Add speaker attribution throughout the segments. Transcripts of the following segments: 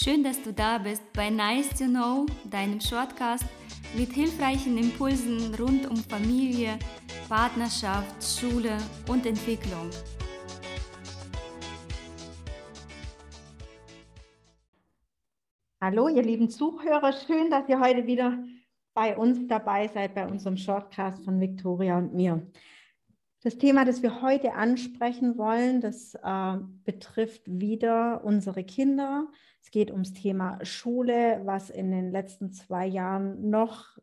Speaker 1: Schön, dass du da bist bei Nice to Know, deinem Shortcast mit hilfreichen Impulsen rund um Familie, Partnerschaft, Schule und Entwicklung.
Speaker 2: Hallo, ihr lieben Zuhörer, schön, dass ihr heute wieder bei uns dabei seid, bei unserem Shortcast von Victoria und mir. Das Thema, das wir heute ansprechen wollen, das äh, betrifft wieder unsere Kinder. Es geht ums Thema Schule, was in den letzten zwei Jahren noch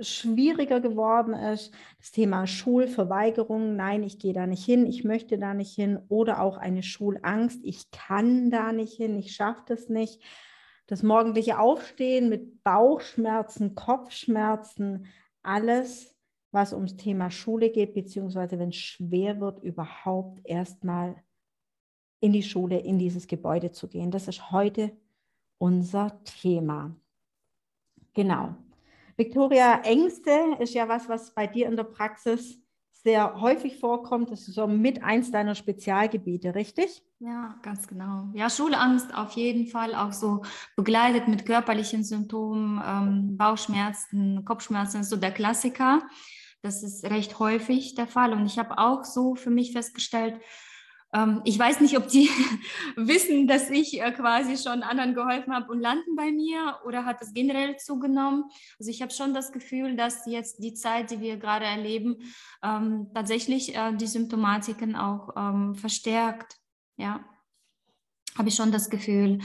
Speaker 2: schwieriger geworden ist. Das Thema Schulverweigerung, nein, ich gehe da nicht hin, ich möchte da nicht hin. Oder auch eine Schulangst, ich kann da nicht hin, ich schaffe das nicht. Das morgendliche Aufstehen mit Bauchschmerzen, Kopfschmerzen, alles was ums Thema Schule geht, beziehungsweise wenn es schwer wird, überhaupt erstmal in die Schule, in dieses Gebäude zu gehen. Das ist heute unser Thema. Genau. Victoria, Ängste ist ja was, was bei dir in der Praxis sehr häufig vorkommt. Das ist so mit eins deiner Spezialgebiete, richtig?
Speaker 1: Ja, ganz genau. Ja, Schulangst auf jeden Fall auch so begleitet mit körperlichen Symptomen, ähm, Bauchschmerzen, Kopfschmerzen, so der Klassiker. Das ist recht häufig der Fall. Und ich habe auch so für mich festgestellt, ähm, ich weiß nicht, ob die wissen, dass ich äh, quasi schon anderen geholfen habe und landen bei mir oder hat es generell zugenommen. Also ich habe schon das Gefühl, dass jetzt die Zeit, die wir gerade erleben, ähm, tatsächlich äh, die Symptomatiken auch ähm, verstärkt. Ja, habe ich schon das Gefühl.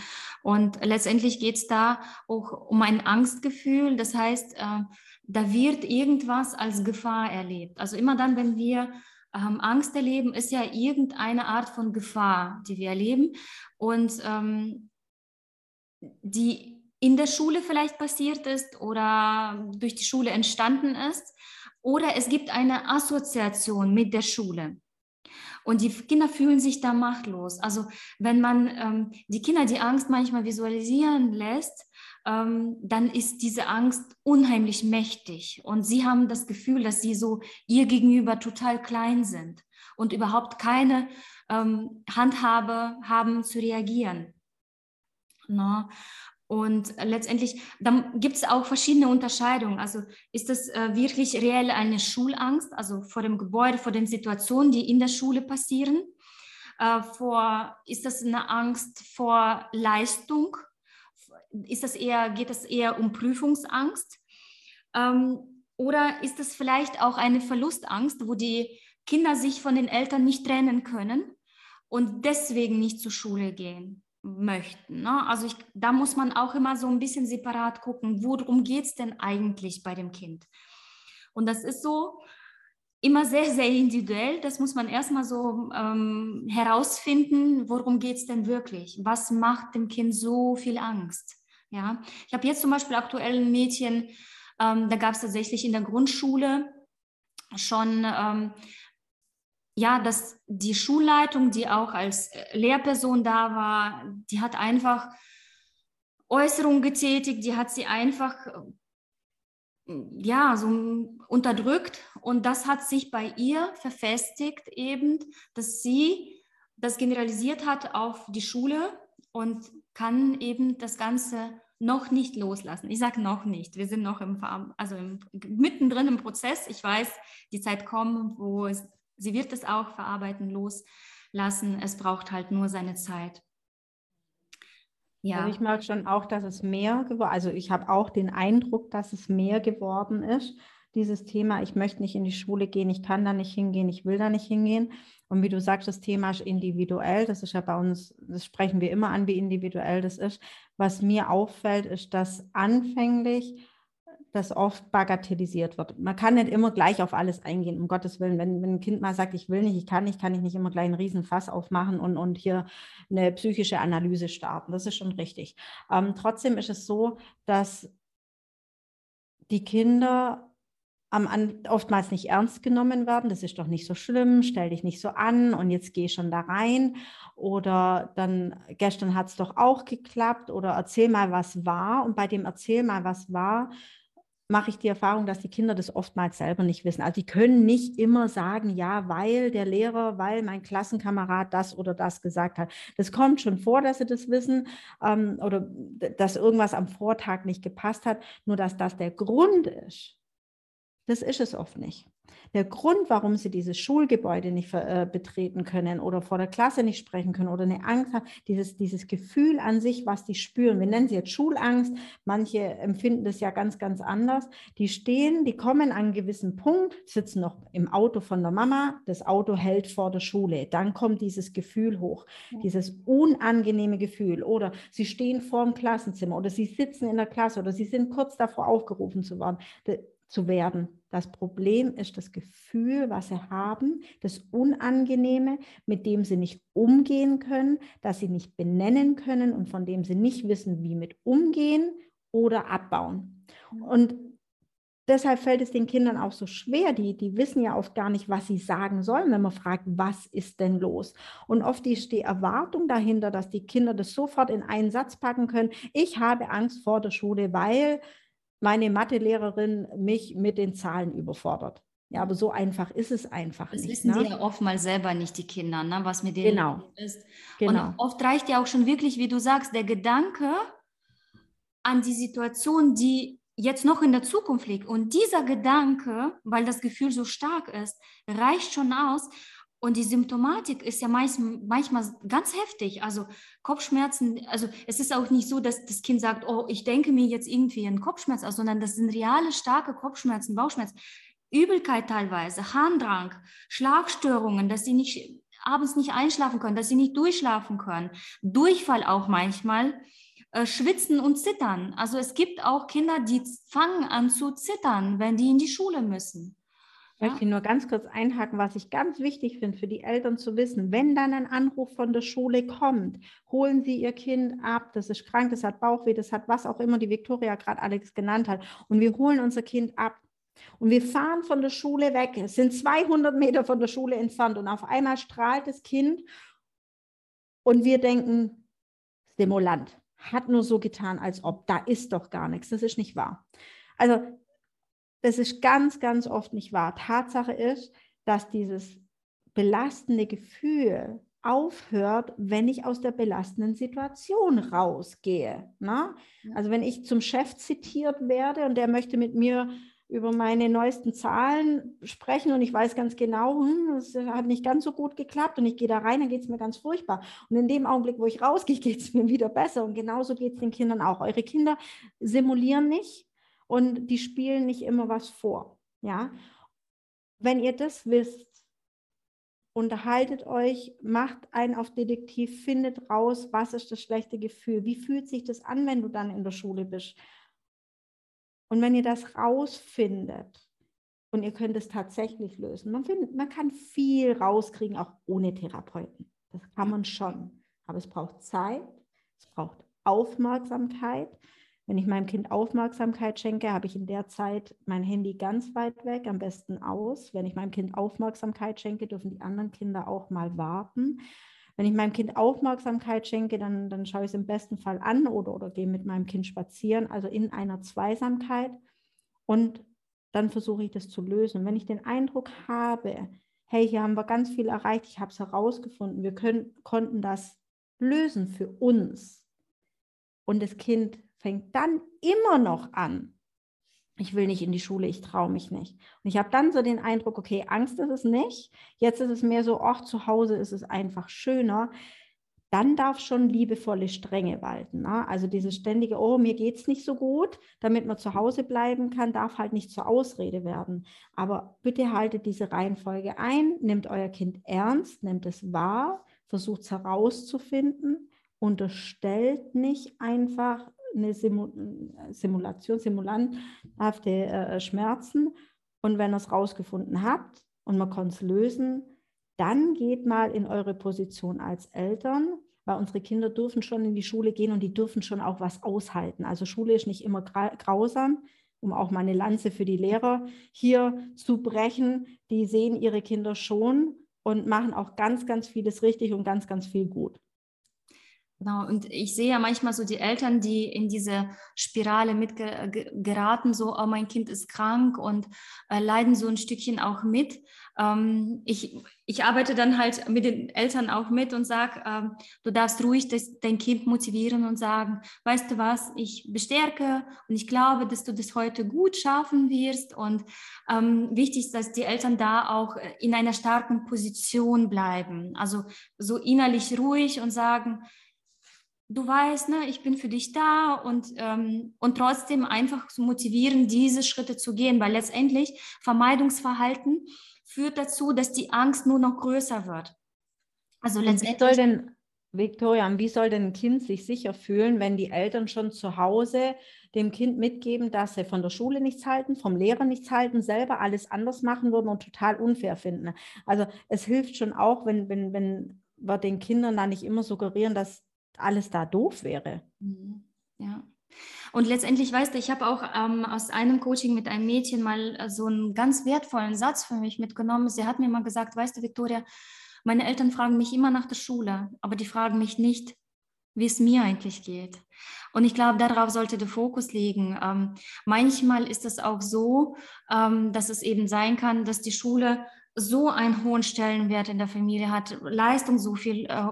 Speaker 1: Und letztendlich geht es da auch um ein Angstgefühl. Das heißt, äh, da wird irgendwas als Gefahr erlebt. Also immer dann, wenn wir ähm, Angst erleben, ist ja irgendeine Art von Gefahr, die wir erleben und ähm, die in der Schule vielleicht passiert ist oder durch die Schule entstanden ist. Oder es gibt eine Assoziation mit der Schule. Und die Kinder fühlen sich da machtlos. Also wenn man ähm, die Kinder die Angst manchmal visualisieren lässt, ähm, dann ist diese Angst unheimlich mächtig. Und sie haben das Gefühl, dass sie so ihr gegenüber total klein sind und überhaupt keine ähm, Handhabe haben zu reagieren. Na? Und letztendlich, dann gibt es auch verschiedene Unterscheidungen. Also ist das äh, wirklich reell eine Schulangst, also vor dem Gebäude, vor den Situationen, die in der Schule passieren? Äh, vor, ist das eine Angst vor Leistung? ist das eher, geht es eher um Prüfungsangst? Ähm, oder ist es vielleicht auch eine Verlustangst, wo die Kinder sich von den Eltern nicht trennen können und deswegen nicht zur Schule gehen möchten? Ne? Also ich, da muss man auch immer so ein bisschen separat gucken, worum geht es denn eigentlich bei dem Kind? Und das ist so, immer sehr, sehr individuell. Das muss man erstmal so ähm, herausfinden, worum geht es denn wirklich? Was macht dem Kind so viel Angst? Ja, ich habe jetzt zum Beispiel aktuell ein Mädchen, ähm, da gab es tatsächlich in der Grundschule schon, ähm, ja, dass die Schulleitung, die auch als äh, Lehrperson da war, die hat einfach Äußerungen getätigt, die hat sie einfach ja, so unterdrückt und das hat sich bei ihr verfestigt eben, dass sie das generalisiert hat auf die Schule und kann eben das Ganze noch nicht loslassen. Ich sage noch nicht. Wir sind noch im, also im, mittendrin im Prozess. Ich weiß, die Zeit kommt, wo es, sie wird es auch verarbeiten, loslassen. Es braucht halt nur seine Zeit.
Speaker 2: Ja. Also ich merke schon auch, dass es mehr geworden Also ich habe auch den Eindruck, dass es mehr geworden ist. Dieses Thema, ich möchte nicht in die Schule gehen, ich kann da nicht hingehen, ich will da nicht hingehen. Und wie du sagst, das Thema ist individuell. Das ist ja bei uns, das sprechen wir immer an, wie individuell das ist. Was mir auffällt, ist, dass anfänglich das oft bagatellisiert wird. Man kann nicht immer gleich auf alles eingehen, um Gottes Willen. Wenn, wenn ein Kind mal sagt, ich will nicht, ich kann nicht, kann ich nicht immer gleich einen Riesenfass aufmachen und, und hier eine psychische Analyse starten. Das ist schon richtig. Ähm, trotzdem ist es so, dass die Kinder am, oftmals nicht ernst genommen werden. Das ist doch nicht so schlimm, stell dich nicht so an und jetzt geh schon da rein. Oder dann, gestern hat es doch auch geklappt oder erzähl mal, was war. Und bei dem Erzähl mal, was war, mache ich die Erfahrung, dass die Kinder das oftmals selber nicht wissen. Also die können nicht immer sagen, ja, weil der Lehrer, weil mein Klassenkamerad das oder das gesagt hat. Das kommt schon vor, dass sie das wissen ähm, oder dass irgendwas am Vortag nicht gepasst hat. Nur dass das der Grund ist, das ist es oft nicht. Der Grund, warum sie dieses Schulgebäude nicht äh, betreten können oder vor der Klasse nicht sprechen können oder eine Angst haben, dieses, dieses Gefühl an sich, was die spüren. Wir nennen sie jetzt Schulangst. Manche empfinden das ja ganz, ganz anders. Die stehen, die kommen an einen gewissen Punkt, sitzen noch im Auto von der Mama, das Auto hält vor der Schule. Dann kommt dieses Gefühl hoch, dieses unangenehme Gefühl. Oder sie stehen vor dem Klassenzimmer oder sie sitzen in der Klasse oder sie sind kurz davor aufgerufen zu werden zu werden. Das Problem ist das Gefühl, was sie haben, das Unangenehme, mit dem sie nicht umgehen können, das sie nicht benennen können und von dem sie nicht wissen, wie mit umgehen oder abbauen. Und deshalb fällt es den Kindern auch so schwer. Die, die wissen ja oft gar nicht, was sie sagen sollen, wenn man fragt, was ist denn los? Und oft ist die Erwartung dahinter, dass die Kinder das sofort in einen Satz packen können. Ich habe Angst vor der Schule, weil meine Mathelehrerin mich mit den Zahlen überfordert. Ja, aber so einfach ist es einfach
Speaker 1: das
Speaker 2: nicht.
Speaker 1: Das wissen ne? sie ja oftmals selber nicht, die Kinder, ne? was mit denen
Speaker 2: genau.
Speaker 1: ist.
Speaker 2: Genau.
Speaker 1: Und oft reicht ja auch schon wirklich, wie du sagst, der Gedanke an die Situation, die jetzt noch in der Zukunft liegt. Und dieser Gedanke, weil das Gefühl so stark ist, reicht schon aus. Und die Symptomatik ist ja meist, manchmal ganz heftig. Also Kopfschmerzen, also es ist auch nicht so, dass das Kind sagt, oh, ich denke mir jetzt irgendwie einen Kopfschmerz aus, sondern das sind reale, starke Kopfschmerzen, Bauchschmerzen, Übelkeit teilweise, Harndrang, Schlafstörungen, dass sie nicht abends nicht einschlafen können, dass sie nicht durchschlafen können, Durchfall auch manchmal, äh, schwitzen und zittern. Also es gibt auch Kinder, die fangen an zu zittern, wenn die in die Schule müssen.
Speaker 2: Ich möchte nur ganz kurz einhaken, was ich ganz wichtig finde für die Eltern zu wissen. Wenn dann ein Anruf von der Schule kommt, holen Sie Ihr Kind ab, das ist krank, das hat Bauchweh, das hat was auch immer die Viktoria gerade Alex genannt hat. Und wir holen unser Kind ab. Und wir fahren von der Schule weg. Es sind 200 Meter von der Schule entfernt und auf einmal strahlt das Kind und wir denken, Stimulant, hat nur so getan, als ob da ist doch gar nichts. Das ist nicht wahr. Also das ist ganz, ganz oft nicht wahr. Tatsache ist, dass dieses belastende Gefühl aufhört, wenn ich aus der belastenden Situation rausgehe. Ne? Also wenn ich zum Chef zitiert werde und der möchte mit mir über meine neuesten Zahlen sprechen und ich weiß ganz genau, hm, das hat nicht ganz so gut geklappt und ich gehe da rein, dann geht es mir ganz furchtbar. Und in dem Augenblick, wo ich rausgehe, geht es mir wieder besser. Und genauso geht es den Kindern auch. Eure Kinder simulieren nicht, und die spielen nicht immer was vor. Ja, wenn ihr das wisst, unterhaltet euch, macht einen auf Detektiv, findet raus, was ist das schlechte Gefühl, wie fühlt sich das an, wenn du dann in der Schule bist. Und wenn ihr das rausfindet und ihr könnt es tatsächlich lösen, man, findet, man kann viel rauskriegen, auch ohne Therapeuten. Das kann man schon. Aber es braucht Zeit, es braucht Aufmerksamkeit, wenn ich meinem Kind Aufmerksamkeit schenke, habe ich in der Zeit mein Handy ganz weit weg, am besten aus. Wenn ich meinem Kind Aufmerksamkeit schenke, dürfen die anderen Kinder auch mal warten. Wenn ich meinem Kind Aufmerksamkeit schenke, dann, dann schaue ich es im besten Fall an oder, oder gehe mit meinem Kind spazieren, also in einer Zweisamkeit. Und dann versuche ich das zu lösen. Wenn ich den Eindruck habe, hey, hier haben wir ganz viel erreicht, ich habe es herausgefunden, wir können, konnten das lösen für uns. Und das Kind fängt dann immer noch an. Ich will nicht in die Schule, ich traue mich nicht. Und ich habe dann so den Eindruck, okay, Angst ist es nicht. Jetzt ist es mehr so, ach, zu Hause ist es einfach schöner. Dann darf schon liebevolle Strenge walten. Ne? Also dieses ständige, oh, mir geht es nicht so gut, damit man zu Hause bleiben kann, darf halt nicht zur Ausrede werden. Aber bitte haltet diese Reihenfolge ein, nehmt euer Kind ernst, nehmt es wahr, versucht es herauszufinden, unterstellt nicht einfach eine Simulation, simulanthafte äh, Schmerzen. Und wenn ihr es rausgefunden habt und man kann es lösen, dann geht mal in eure Position als Eltern, weil unsere Kinder dürfen schon in die Schule gehen und die dürfen schon auch was aushalten. Also Schule ist nicht immer grausam, um auch mal eine Lanze für die Lehrer hier zu brechen. Die sehen ihre Kinder schon und machen auch ganz, ganz vieles richtig und ganz, ganz viel gut.
Speaker 1: Genau, und ich sehe ja manchmal so die Eltern, die in diese Spirale mitgeraten, so, oh, mein Kind ist krank und äh, leiden so ein Stückchen auch mit. Ähm, ich, ich arbeite dann halt mit den Eltern auch mit und sage, ähm, du darfst ruhig das, dein Kind motivieren und sagen, weißt du was, ich bestärke und ich glaube, dass du das heute gut schaffen wirst. Und ähm, wichtig ist, dass die Eltern da auch in einer starken Position bleiben, also so innerlich ruhig und sagen, du weißt, ne, ich bin für dich da und, ähm, und trotzdem einfach zu motivieren, diese Schritte zu gehen, weil letztendlich Vermeidungsverhalten führt dazu, dass die Angst nur noch größer wird.
Speaker 2: Also letztendlich. Wie soll denn, Victoria, wie soll denn ein Kind sich sicher fühlen, wenn die Eltern schon zu Hause dem Kind mitgeben, dass sie von der Schule nichts halten, vom Lehrer nichts halten, selber alles anders machen würden und total unfair finden? Also es hilft schon auch, wenn, wenn, wenn wir den Kindern da nicht immer suggerieren, dass alles da doof wäre. Mhm.
Speaker 1: Ja. Und letztendlich, weißt du, ich habe auch ähm, aus einem Coaching mit einem Mädchen mal äh, so einen ganz wertvollen Satz für mich mitgenommen. Sie hat mir mal gesagt, weißt du, Victoria, meine Eltern fragen mich immer nach der Schule, aber die fragen mich nicht, wie es mir eigentlich geht. Und ich glaube, darauf sollte der Fokus liegen. Ähm, manchmal ist es auch so, ähm, dass es eben sein kann, dass die Schule so einen hohen Stellenwert in der Familie hat, Leistung so viel äh,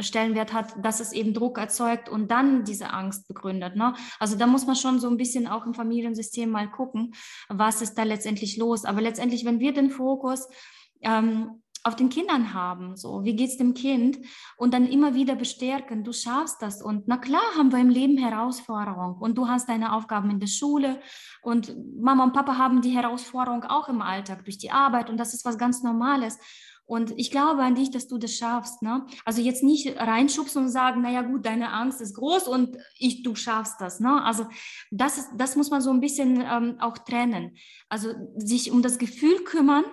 Speaker 1: Stellenwert hat, dass es eben Druck erzeugt und dann diese Angst begründet. Ne? Also da muss man schon so ein bisschen auch im Familiensystem mal gucken, was ist da letztendlich los. Aber letztendlich, wenn wir den Fokus ähm, auf den Kindern haben, so wie es dem Kind und dann immer wieder bestärken, du schaffst das und na klar haben wir im Leben Herausforderungen und du hast deine Aufgaben in der Schule und Mama und Papa haben die Herausforderung auch im Alltag durch die Arbeit und das ist was ganz Normales und ich glaube an dich, dass du das schaffst. Ne? Also jetzt nicht reinschubsen und sagen, naja gut, deine Angst ist groß und ich, du schaffst das. Ne? Also das, ist, das muss man so ein bisschen ähm, auch trennen. Also sich um das Gefühl kümmern.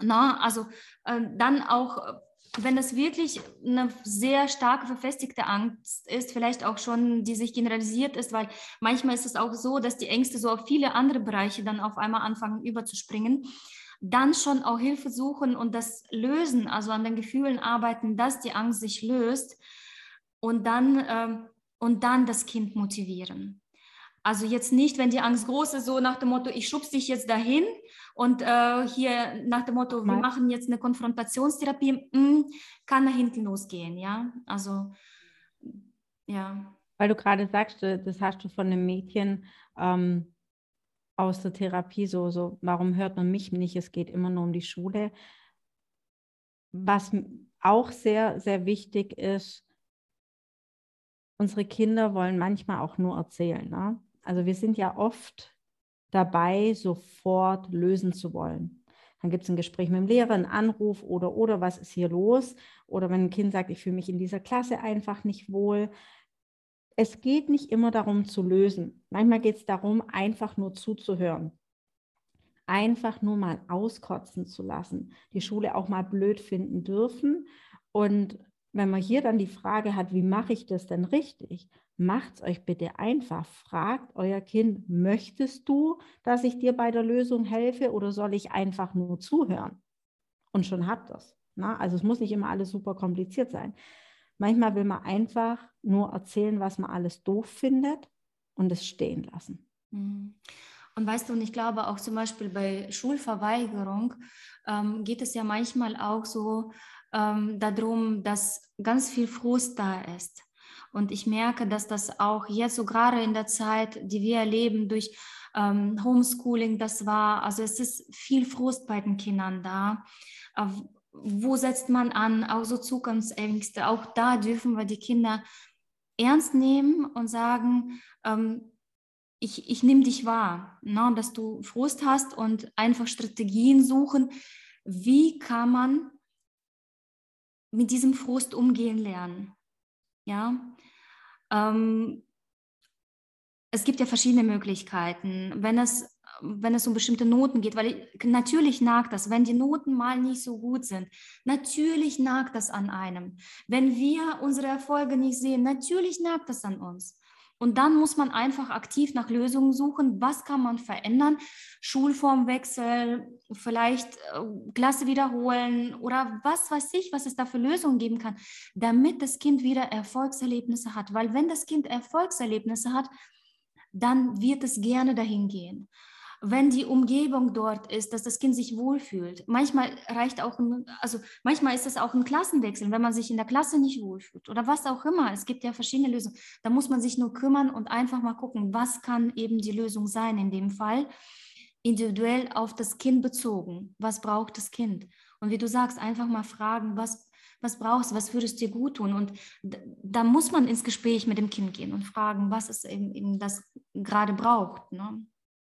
Speaker 1: Ne? Also äh, dann auch wenn es wirklich eine sehr starke verfestigte Angst ist, vielleicht auch schon, die sich generalisiert ist, weil manchmal ist es auch so, dass die Ängste so auf viele andere Bereiche dann auf einmal anfangen überzuspringen dann schon auch Hilfe suchen und das lösen, also an den Gefühlen arbeiten, dass die Angst sich löst und dann, äh, und dann das Kind motivieren. Also jetzt nicht, wenn die Angst groß ist, so nach dem Motto, ich schubse dich jetzt dahin und äh, hier nach dem Motto, wir machen jetzt eine Konfrontationstherapie, mh, hm, kann nach hinten losgehen, ja. Also, ja.
Speaker 2: Weil du gerade sagst, das hast du von einem Mädchen, ähm, aus der Therapie so, so, warum hört man mich nicht? Es geht immer nur um die Schule. Was auch sehr, sehr wichtig ist, unsere Kinder wollen manchmal auch nur erzählen. Ne? Also wir sind ja oft dabei, sofort lösen zu wollen. Dann gibt es ein Gespräch mit dem Lehrer, einen Anruf oder, oder, was ist hier los? Oder wenn ein Kind sagt, ich fühle mich in dieser Klasse einfach nicht wohl, es geht nicht immer darum zu lösen. Manchmal geht es darum, einfach nur zuzuhören. Einfach nur mal auskotzen zu lassen. Die Schule auch mal blöd finden dürfen. Und wenn man hier dann die Frage hat, wie mache ich das denn richtig? Macht es euch bitte einfach. Fragt euer Kind, möchtest du, dass ich dir bei der Lösung helfe oder soll ich einfach nur zuhören? Und schon habt das. Also es muss nicht immer alles super kompliziert sein. Manchmal will man einfach nur erzählen, was man alles doof findet und es stehen lassen.
Speaker 1: Mhm. Und weißt du, und ich glaube auch zum Beispiel bei Schulverweigerung ähm, geht es ja manchmal auch so ähm, darum, dass ganz viel Frust da ist. Und ich merke, dass das auch jetzt so gerade in der Zeit, die wir erleben durch ähm, Homeschooling, das war, also es ist viel Frust bei den Kindern da, wo setzt man an, auch so Zukunftsängste. Auch da dürfen wir die Kinder ernst nehmen und sagen, ähm, ich, ich nehme dich wahr, ne, dass du Frust hast und einfach Strategien suchen, wie kann man mit diesem Frust umgehen lernen. Ja, ähm, es gibt ja verschiedene Möglichkeiten. Wenn es wenn es um bestimmte Noten geht, weil ich, natürlich nagt das, wenn die Noten mal nicht so gut sind, natürlich nagt das an einem. Wenn wir unsere Erfolge nicht sehen, natürlich nagt das an uns. Und dann muss man einfach aktiv nach Lösungen suchen. Was kann man verändern? Schulformwechsel, vielleicht äh, Klasse wiederholen oder was weiß ich, was es da für Lösungen geben kann, damit das Kind wieder Erfolgserlebnisse hat. Weil wenn das Kind Erfolgserlebnisse hat, dann wird es gerne dahin gehen wenn die Umgebung dort ist, dass das Kind sich wohlfühlt. Manchmal reicht auch, ein, also manchmal ist es auch ein Klassenwechsel, wenn man sich in der Klasse nicht wohlfühlt oder was auch immer. Es gibt ja verschiedene Lösungen. Da muss man sich nur kümmern und einfach mal gucken, was kann eben die Lösung sein in dem Fall. Individuell auf das Kind bezogen. Was braucht das Kind? Und wie du sagst, einfach mal fragen, was, was brauchst du, was würdest dir gut tun? Und da muss man ins Gespräch mit dem Kind gehen und fragen, was es eben, eben das gerade braucht. Ne?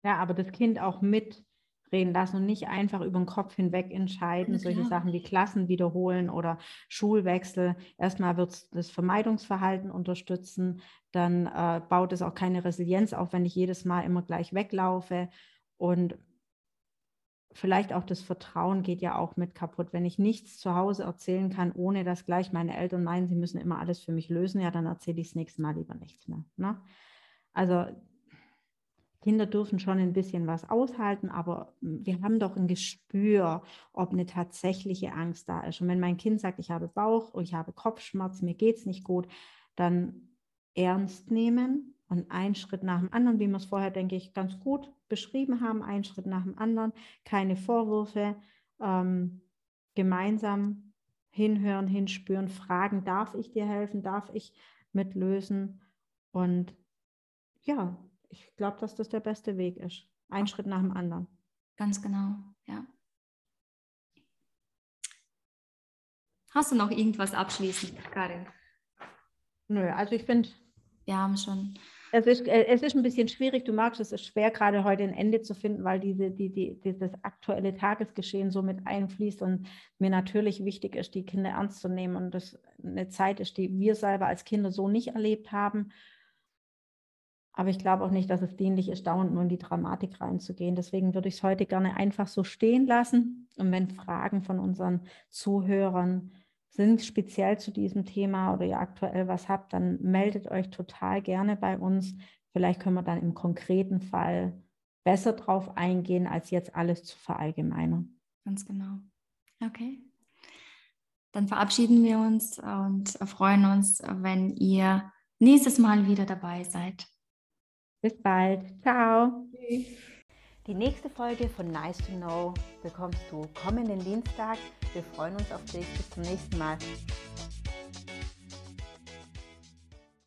Speaker 2: Ja, aber das Kind auch mitreden lassen und nicht einfach über den Kopf hinweg entscheiden, ja, solche Sachen wie Klassen wiederholen oder Schulwechsel. Erstmal wird es das Vermeidungsverhalten unterstützen, dann äh, baut es auch keine Resilienz auf, wenn ich jedes Mal immer gleich weglaufe und vielleicht auch das Vertrauen geht ja auch mit kaputt. Wenn ich nichts zu Hause erzählen kann, ohne dass gleich meine Eltern meinen, sie müssen immer alles für mich lösen, ja, dann erzähle ich das nächste Mal lieber nichts mehr. Ne? Also Kinder dürfen schon ein bisschen was aushalten, aber hm, wir haben doch ein Gespür, ob eine tatsächliche Angst da ist. Und wenn mein Kind sagt, ich habe Bauch ich habe Kopfschmerzen, mir geht es nicht gut, dann ernst nehmen und einen Schritt nach dem anderen, wie wir es vorher, denke ich, ganz gut beschrieben haben, einen Schritt nach dem anderen, keine Vorwürfe, ähm, gemeinsam hinhören, hinspüren, fragen, darf ich dir helfen, darf ich mitlösen und ja, ich glaube, dass das der beste Weg ist. Ein Ach. Schritt nach dem anderen.
Speaker 1: Ganz genau, ja. Hast du noch irgendwas abschließend, Karin?
Speaker 2: Nö, also ich finde.
Speaker 1: Wir haben schon.
Speaker 2: Es ist, äh, es ist ein bisschen schwierig, du magst, es ist schwer, gerade heute ein Ende zu finden, weil diese, die, die, dieses aktuelle Tagesgeschehen so mit einfließt und mir natürlich wichtig ist, die Kinder ernst zu nehmen und das eine Zeit ist, die wir selber als Kinder so nicht erlebt haben aber ich glaube auch nicht, dass es dienlich ist, dauernd nur in die Dramatik reinzugehen. Deswegen würde ich es heute gerne einfach so stehen lassen. Und wenn Fragen von unseren Zuhörern sind, speziell zu diesem Thema oder ihr aktuell was habt, dann meldet euch total gerne bei uns. Vielleicht können wir dann im konkreten Fall besser drauf eingehen, als jetzt alles zu verallgemeinern.
Speaker 1: Ganz genau. Okay. Dann verabschieden wir uns und freuen uns, wenn ihr nächstes Mal wieder dabei seid.
Speaker 2: Bis bald. Ciao.
Speaker 3: Die nächste Folge von Nice to Know bekommst du kommenden Dienstag. Wir freuen uns auf dich. Bis zum nächsten Mal.